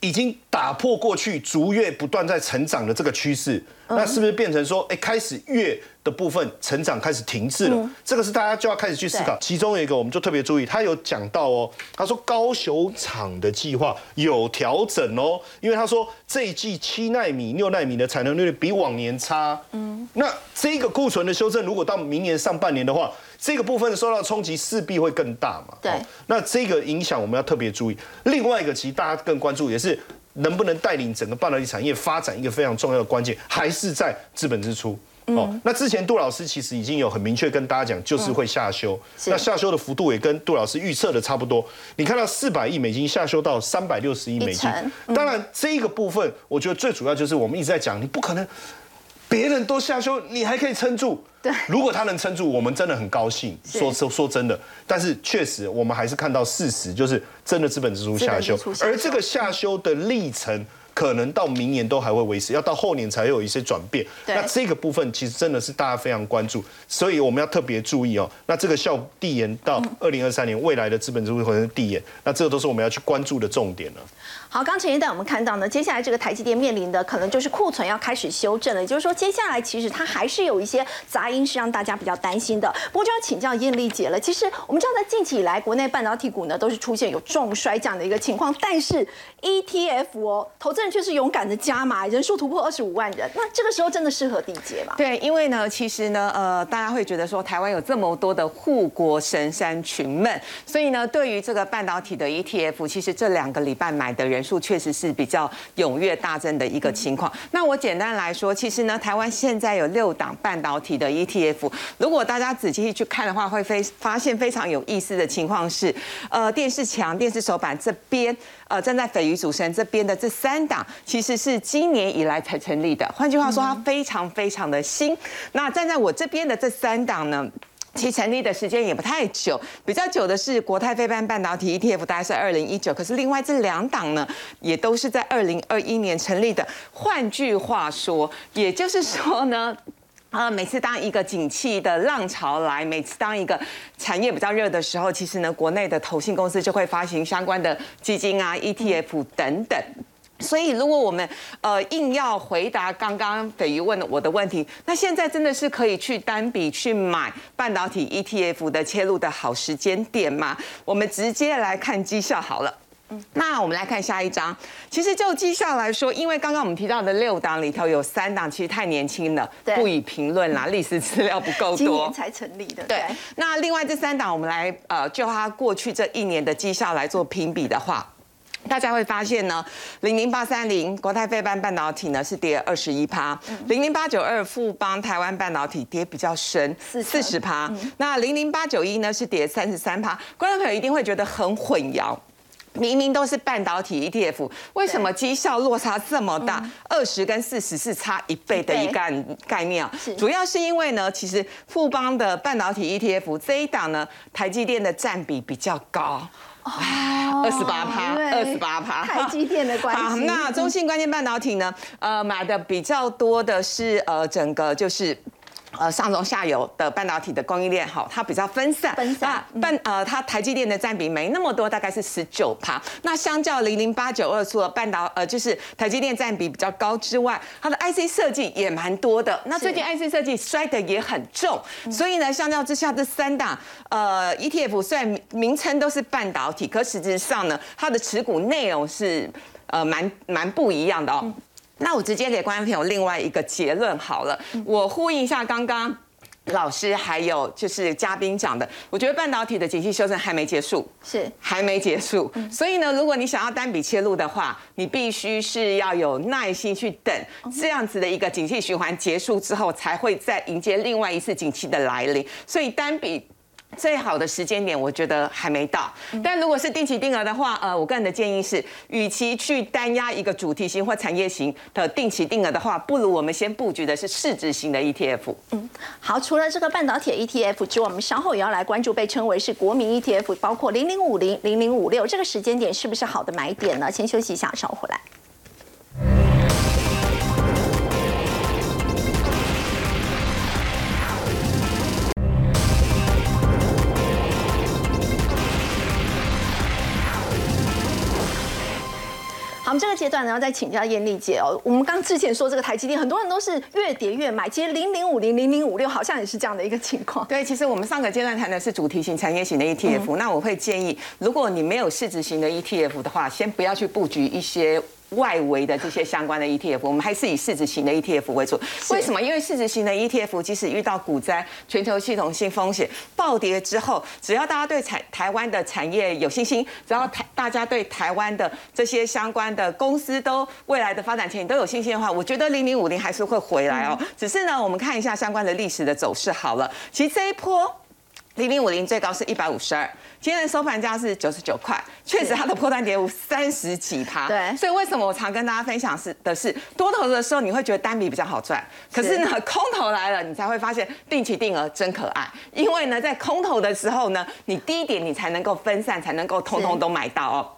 已经打破过去逐月不断在成长的这个趋势，那是不是变成说，哎，开始月的部分成长开始停滞了？这个是大家就要开始去思考。其中有一个，我们就特别注意，他有讲到哦，他说高雄厂的计划有调整哦，因为他说这一季七纳米、六纳米的产能率比往年差。嗯，那这个库存的修正，如果到明年上半年的话。这个部分受到冲击势必会更大嘛？对。那这个影响我们要特别注意。另外一个，其实大家更关注也是能不能带领整个半导体产业发展一个非常重要的关键，还是在资本支出。哦。那之前杜老师其实已经有很明确跟大家讲，就是会下修。那下修的幅度也跟杜老师预测的差不多。你看到四百亿美金下修到三百六十亿美金。当然，这个部分我觉得最主要就是我们一直在讲，你不可能别人都下修，你还可以撑住。对，如果他能撑住，我们真的很高兴。说说说真的，但是确实我们还是看到事实，就是真的资本支出下修，而这个下修的历程。可能到明年都还会维持，要到后年才有一些转变。那这个部分其实真的是大家非常关注，所以我们要特别注意哦。那这个效递延到二零二三年未来的资本支出可能递延，那这个都是我们要去关注的重点了。好，刚陈一带我们看到呢，接下来这个台积电面临的可能就是库存要开始修正了，也就是说接下来其实它还是有一些杂音是让大家比较担心的。不过就要请教艳丽姐了，其实我们知道在近期以来，国内半导体股呢都是出现有重衰这样的一个情况，但是 ETF 哦，投资人。却是勇敢的加码，人数突破二十五万人，那这个时候真的适合缔结吗？对，因为呢，其实呢，呃，大家会觉得说台湾有这么多的护国神山群们，所以呢，对于这个半导体的 ETF，其实这两个礼拜买的人数确实是比较踊跃大增的一个情况。那我简单来说，其实呢，台湾现在有六档半导体的 ETF，如果大家仔细去看的话，会非发现非常有意思的情况是，呃，电视墙、电视手板这边。呃，站在斐鱼主持人这边的这三档，其实是今年以来才成立的。换句话说，它非常非常的新。那站在我这边的这三档呢，其实成立的时间也不太久，比较久的是国泰非半半导体 ETF，大概是二零一九。可是另外这两档呢，也都是在二零二一年成立的。换句话说，也就是说呢。啊，每次当一个景气的浪潮来，每次当一个产业比较热的时候，其实呢，国内的投信公司就会发行相关的基金啊、ETF 等等。所以，如果我们呃硬要回答刚刚斐鱼问我的问题，那现在真的是可以去单笔去买半导体 ETF 的切入的好时间点吗？我们直接来看绩效好了。那我们来看下一章。其实就绩效来说，因为刚刚我们提到的六档里头有三档其实太年轻了，不予评论啦，历史资料不够多，今年才成立的。对。那另外这三档，我们来呃就它过去这一年的绩效来做评比的话，大家会发现呢，零零八三零国泰费半半导体呢是跌二十一趴，零零八九二富邦台湾半导体跌比较深，四十趴。那零零八九一呢是跌三十三趴。观众朋友一定会觉得很混淆。明明都是半导体 ETF，为什么绩效落差这么大？二十跟四十是差一倍的一概概念啊！主要是因为呢，其实富邦的半导体 ETF 这一档呢，台积电的占比比较高，二十八趴，二十八趴，台积电的关系。那中信关键半导体呢？呃，买的比较多的是呃，整个就是。呃，上中下游的半导体的供应链，好，它比较分散。分散。半呃，它台积电的占比没那么多，大概是十九趴。那相较零零八九二除了半导呃，就是台积电占比比较高之外，它的 IC 设计也蛮多的。那最近 IC 设计摔的也很重，所以呢，相较之下，这三大呃 ETF 虽然名称都是半导体，可实质上呢，它的持股内容是呃蛮蛮不一样的哦。那我直接给观众朋友另外一个结论好了，我呼应一下刚刚老师还有就是嘉宾讲的，我觉得半导体的景气修正还没结束，是。还没结束，所以呢，如果你想要单笔切入的话，你必须是要有耐心去等这样子的一个景气循环结束之后，才会再迎接另外一次景气的来临，所以单笔。最好的时间点，我觉得还没到。但如果是定期定额的话，呃，我个人的建议是，与其去单压一个主题型或产业型的定期定额的话，不如我们先布局的是市值型的 ETF。嗯，好，除了这个半导体 ETF 之外，我们稍后也要来关注被称为是国民 ETF，包括零零五零、零零五六，这个时间点是不是好的买点呢？先休息一下，稍后回来。我们这个阶段呢，要再请教艳丽姐哦。我们刚之前说这个台积电，很多人都是越跌越买，其实零零五零、零零五六好像也是这样的一个情况。对，其实我们上个阶段谈的是主题型、产业型的 ETF，那我会建议，如果你没有市值型的 ETF 的话，先不要去布局一些。外围的这些相关的 ETF，我们还是以市值型的 ETF 为主。为什么？因为市值型的 ETF，即使遇到股灾、全球系统性风险暴跌之后，只要大家对台台湾的产业有信心，只要台大家对台湾的这些相关的公司都未来的发展前景都有信心的话，我觉得零零五零还是会回来哦。只是呢，我们看一下相关的历史的走势好了。其实这一波零零五零最高是一百五十二。今天的收盘价是九十九块，确实它的破断跌幅三十几趴。对，所以为什么我常跟大家分享是的是多头的时候你会觉得单笔比较好赚，可是呢空头来了你才会发现定期定额真可爱，因为呢在空头的时候呢你低点你才能够分散，才能够通通都买到哦。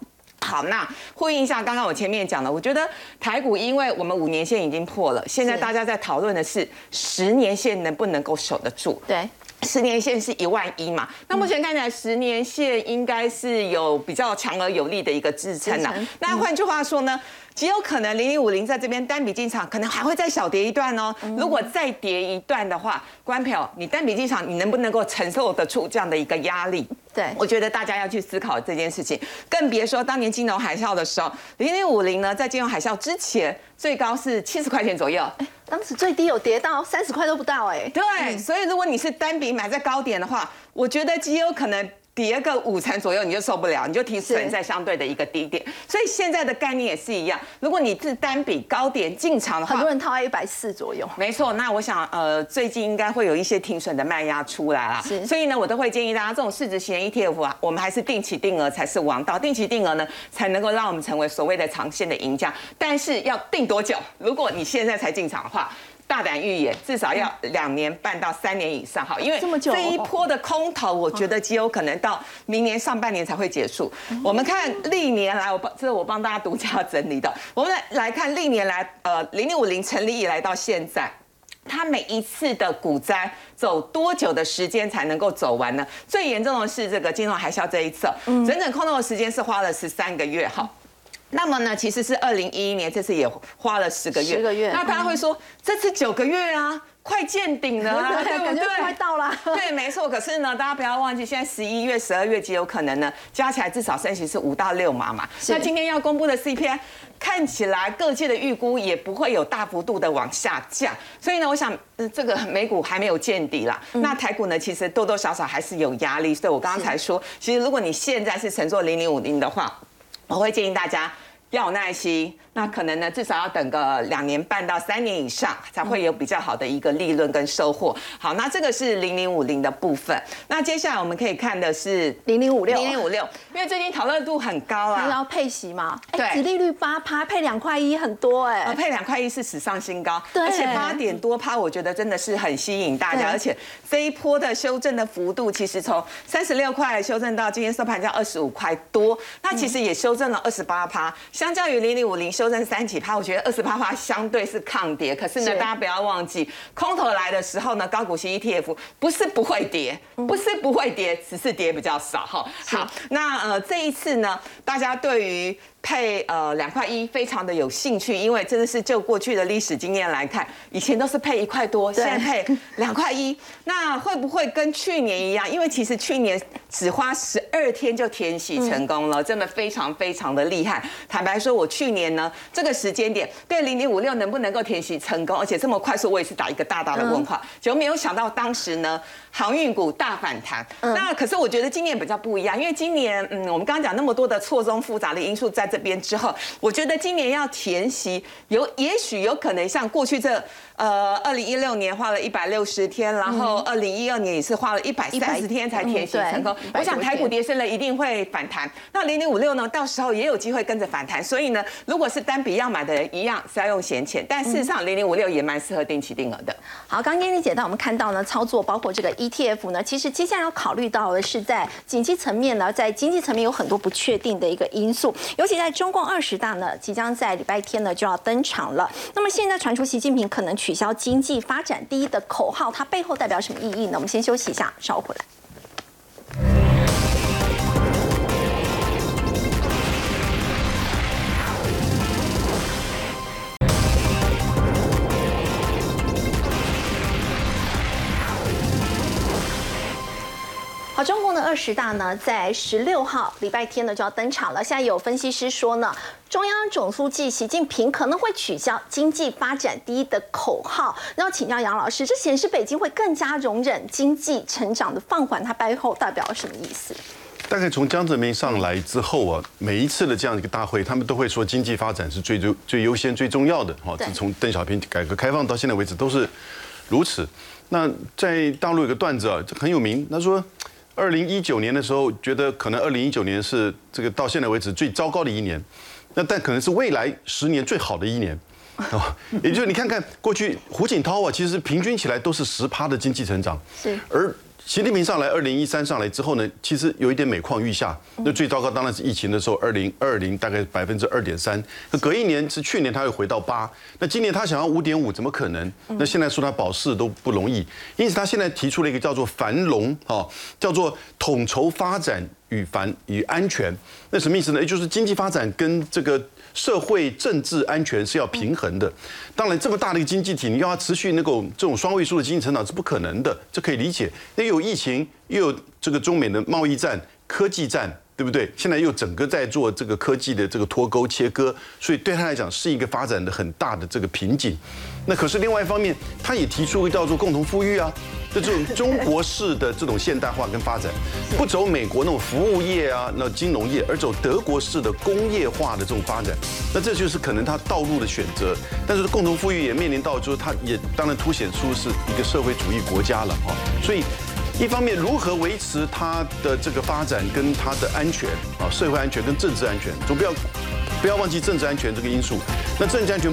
好，那呼应一下刚刚我前面讲的，我觉得台股因为我们五年线已经破了，现在大家在讨论的是十年线能不能够守得住。对。十年线是一万一嘛？那目前看起来十年线应该是有比较强而有力的一个支撑呐。那换句话说呢？极有可能零零五零在这边单笔进场，可能还会再小跌一段哦。如果再跌一段的话，关票你单笔进场，你能不能够承受得出这样的一个压力？对，我觉得大家要去思考这件事情。更别说当年金融海啸的时候，零零五零呢，在金融海啸之前最高是七十块钱左右，当时最低有跌到三十块都不到哎。对，所以如果你是单笔买在高点的话，我觉得极有可能。跌个五成左右你就受不了，你就停损在相对的一个低点。所以现在的概念也是一样，如果你是单笔高点进场的话，很多人套在一百四左右。没错，那我想呃最近应该会有一些停损的卖压出来啦。是，所以呢我都会建议大家这种市值型 ETF 啊，我们还是定期定额才是王道。定期定额呢才能够让我们成为所谓的长线的赢家。但是要定多久？如果你现在才进场的话。大胆预言，至少要两年半到三年以上哈，因为这一波的空头，我觉得极有可能到明年上半年才会结束。我们看历年来，我帮这是我帮大家独家整理的。我们来来看历年来，呃，零零五零成立以来到现在，它每一次的股灾走多久的时间才能够走完呢？最严重的是这个金融海啸这一次，整整空头的时间是花了十三个月哈。那么呢，其实是二零一一年，这次也花了十个月。十个月。那大家会说，这次九个月啊，快见顶了啊，对不对？快到了。对，没错。可是呢，大家不要忘记，现在十一月、十二月极有可能呢，加起来至少升息是五到六码嘛。那今天要公布的 CPI，看起来各界的预估也不会有大幅度的往下降。所以呢，我想这个美股还没有见底啦。那台股呢，其实多多少少还是有压力。所以我刚才说，其实如果你现在是乘坐零零五零的话，我会建议大家。要有耐心，那可能呢至少要等个两年半到三年以上，才会有比较好的一个利润跟收获。好，那这个是零零五零的部分。那接下来我们可以看的是零零五六，零零五六，因为最近讨论度很高啊，要配息嘛？对，殖利率八趴，配两块一很多哎，配两块一是史上新高，对，而且八点多趴，我觉得真的是很吸引大家，而且这一波的修正的幅度，其实从三十六块修正到今天收盘价二十五块多，那其实也修正了二十八趴。相较于零零五零修正三几趴，我觉得二十八趴相对是抗跌。可是呢，大家不要忘记，空头来的时候呢，高股息 ETF 不是不会跌，不是不会跌，只是跌比较少哈。好，那呃这一次呢，大家对于。配呃两块一非常的有兴趣，因为真的是就过去的历史经验来看，以前都是配一块多，现在配 两块一，那会不会跟去年一样？因为其实去年只花十二天就填息成功了，真的非常非常的厉害。坦白说，我去年呢这个时间点对零零五六能不能够填息成功，而且这么快速，我也是打一个大大的问号。就没有想到当时呢航运股大反弹。那可是我觉得今年比较不一样，因为今年嗯我们刚刚讲那么多的错综复杂的因素在。这边之后，我觉得今年要填息，有也许有可能像过去这。呃，二零一六年花了一百六十天，然后二零一二年也是花了一百三十天才填息成功。我想台股跌升了一定会反弹。那零零五六呢，到时候也有机会跟着反弹。所以呢，如果是单笔要买的人，一样是要用闲钱。但事实上，零零五六也蛮适合定期定额的。好，刚刚丽姐带我们看到呢，操作包括这个 ETF 呢，其实接下来要考虑到的是在经济层面呢，在经济层面有很多不确定的一个因素，尤其在中共二十大呢，即将在礼拜天呢就要登场了。那么现在传出习近平可能取消经济发展第一的口号，它背后代表什么意义呢？我们先休息一下，稍后回来。好，中共的二十大呢，在十六号礼拜天呢就要登场了。现在有分析师说呢，中央总书记习近平可能会取消“经济发展第一”的口号。然后请教杨老师，这显示北京会更加容忍经济成长的放缓，它背后代表了什么意思？大概从江泽民上来之后啊，每一次的这样一个大会，他们都会说经济发展是最最最优先、最重要的。哈，自从邓小平改革开放到现在为止都是如此。那在大陆有个段子啊，很有名，他说。二零一九年的时候，觉得可能二零一九年是这个到现在为止最糟糕的一年，那但可能是未来十年最好的一年，啊，也就是你看看过去胡锦涛啊，其实平均起来都是十趴的经济成长，是而。习近平上来，二零一三上来之后呢，其实有一点每况愈下。那最糟糕当然是疫情的时候，二零二零大概百分之二点三。那隔一年是去年，他又回到八。那今年他想要五点五，怎么可能？那现在说他保四都不容易。因此他现在提出了一个叫做“繁荣”啊，叫做统筹发展与繁与安全。那什么意思呢？也就是经济发展跟这个。社会政治安全是要平衡的，当然这么大的一个经济体，你要它持续能够这种双位数的经济成长是不可能的，这可以理解。那有疫情，又有这个中美的贸易战、科技战，对不对？现在又整个在做这个科技的这个脱钩切割，所以对他来讲是一个发展的很大的这个瓶颈。那可是另外一方面，他也提出一个叫做共同富裕啊。这种中国式的这种现代化跟发展，不走美国那种服务业啊、那金融业，而走德国式的工业化的这种发展，那这就是可能他道路的选择。但是共同富裕也面临到，就是它也当然凸显出是一个社会主义国家了啊。所以一方面如何维持它的这个发展跟它的安全啊，社会安全跟政治安全，总不要不要忘记政治安全这个因素。那政治安全。